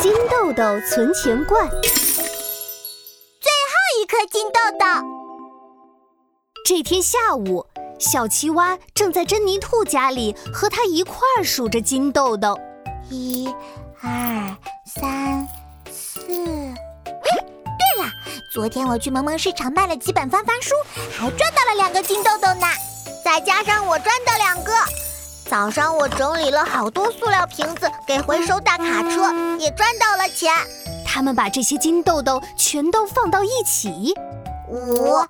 金豆豆存钱罐，最后一颗金豆豆。这天下午，小青蛙正在珍妮兔家里和它一块儿数着金豆豆。一、二、三、四。对了，昨天我去萌萌市场卖了几本翻翻书，还赚到了两个金豆豆呢。再加上我赚的两个。早上我整理了好多塑料瓶子给回收大卡车，也赚到了钱。他们把这些金豆豆全都放到一起，五、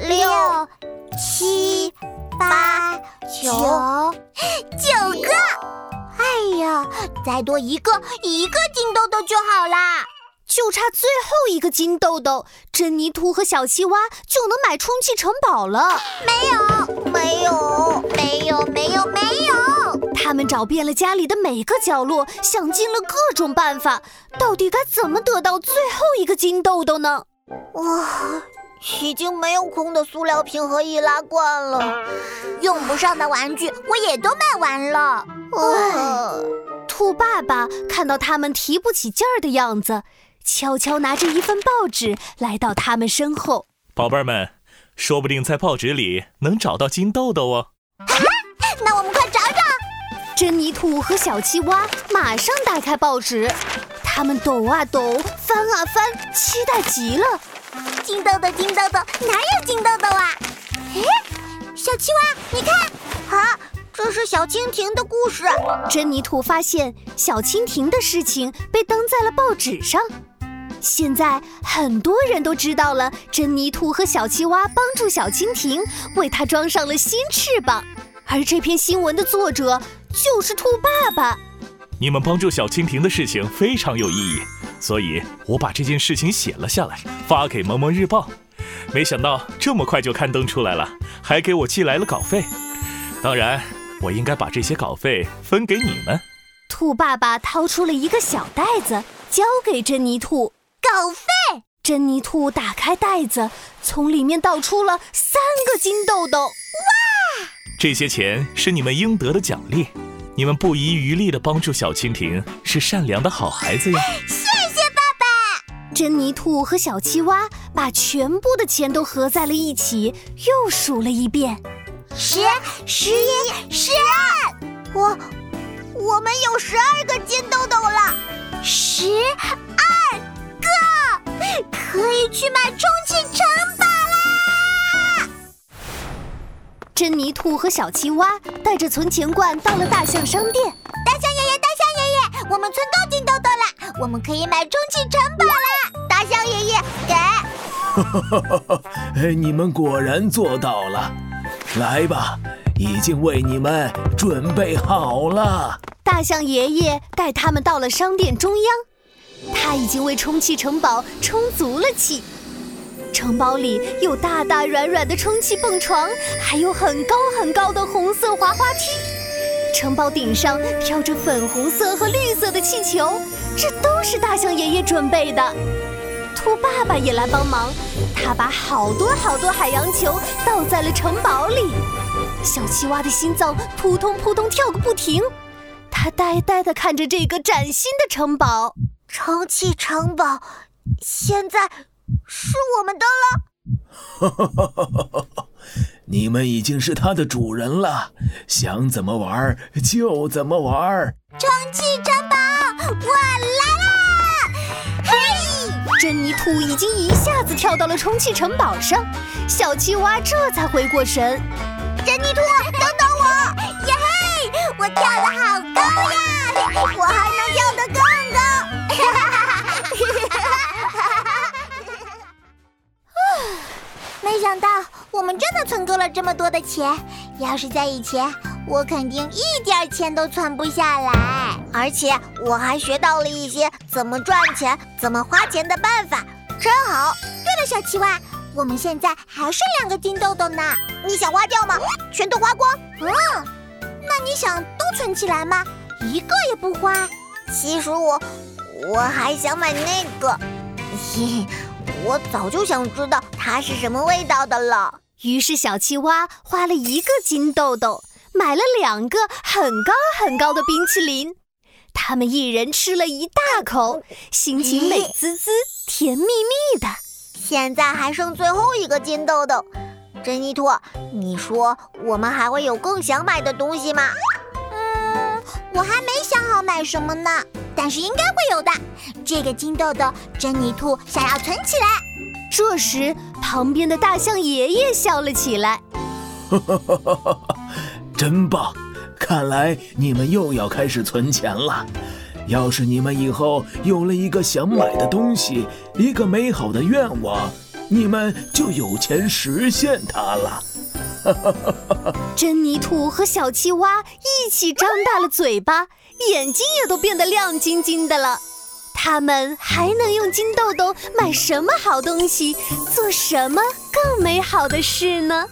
六、七、八、九，九个。哎呀，再多一个，一个金豆豆就好啦。就差最后一个金豆豆，珍妮兔和小青蛙就能买充气城堡了。没有，没有，找遍了家里的每个角落，想尽了各种办法，到底该怎么得到最后一个金豆豆呢？哇，已经没有空的塑料瓶和易拉罐了，用不上的玩具我也都卖完了。唉，兔爸爸看到他们提不起劲儿的样子。悄悄拿着一份报纸来到他们身后，宝贝儿们，说不定在报纸里能找到金豆豆哦。啊那我们快找找！珍妮兔和小青蛙马上打开报纸，他们抖啊抖，翻啊翻，期待极了。金豆豆，金豆豆，哪有金豆豆啊？哎，小青蛙，你看，啊，这是小蜻蜓的故事。珍妮兔发现小蜻蜓的事情被登在了报纸上。现在很多人都知道了，珍妮兔和小青蛙帮助小蜻蜓，为它装上了新翅膀。而这篇新闻的作者就是兔爸爸。你们帮助小蜻蜓的事情非常有意义，所以我把这件事情写了下来，发给《萌萌日报》。没想到这么快就刊登出来了，还给我寄来了稿费。当然，我应该把这些稿费分给你们。兔爸爸掏出了一个小袋子，交给珍妮兔。稿费，珍妮兔打开袋子，从里面倒出了三个金豆豆。哇！这些钱是你们应得的奖励，你们不遗余力的帮助小蜻蜓，是善良的好孩子呀。谢谢爸爸。珍妮兔和小青蛙把全部的钱都合在了一起，又数了一遍：十、十一、十二。我，我们有十二个金豆豆了。十二个。可以去买充气城珍妮兔和小青蛙带着存钱罐到了大象商店。大象爷爷，大象爷爷，我们存够金豆豆了，我们可以买充气城堡啦！大象爷爷，给！哈哈哈！哎，你们果然做到了，来吧，已经为你们准备好了。大象爷爷带他们到了商店中央。他已经为充气城堡充足了气，城堡里有大大软软的充气蹦床，还有很高很高的红色滑滑梯。城堡顶上飘着粉红色和绿色的气球，这都是大象爷爷准备的。兔爸爸也来帮忙，他把好多好多海洋球倒在了城堡里。小青蛙的心脏扑通扑通跳个不停，他呆呆地看着这个崭新的城堡。充气城堡现在是我们的了。你们已经是它的主人了，想怎么玩就怎么玩。充气城堡，我来啦！嘿，珍妮兔已经一下子跳到了充气城堡上，小青蛙这才回过神。珍妮兔，等等我！耶嘿，我跳的好高呀，我还能跳得更高。这么多的钱。要是在以前，我肯定一点钱都存不下来。而且我还学到了一些怎么赚钱、怎么花钱的办法，真好。对了，小七蛙，我们现在还剩两个金豆豆呢，你想花掉吗？全都花光？嗯，那你想都存起来吗？一个也不花？其实我。我还想买那个，嘿，我早就想知道它是什么味道的了。于是小青蛙花了一个金豆豆，买了两个很高很高的冰淇淋。他们一人吃了一大口，心情美滋滋、甜蜜蜜的。现在还剩最后一个金豆豆，珍妮兔，你说我们还会有更想买的东西吗？嗯，我还没想好买什么呢，但是应该会有的。这个金豆豆，珍妮兔想要存起来。这时，旁边的大象爷爷笑了起来：“哈哈哈哈哈，真棒！看来你们又要开始存钱了。要是你们以后有了一个想买的东西，一个美好的愿望，你们就有钱实现它了。”哈哈哈哈哈！珍妮兔和小青蛙一起张大了嘴巴，眼睛也都变得亮晶晶的了。他们还能用金豆豆买什么好东西，做什么更美好的事呢？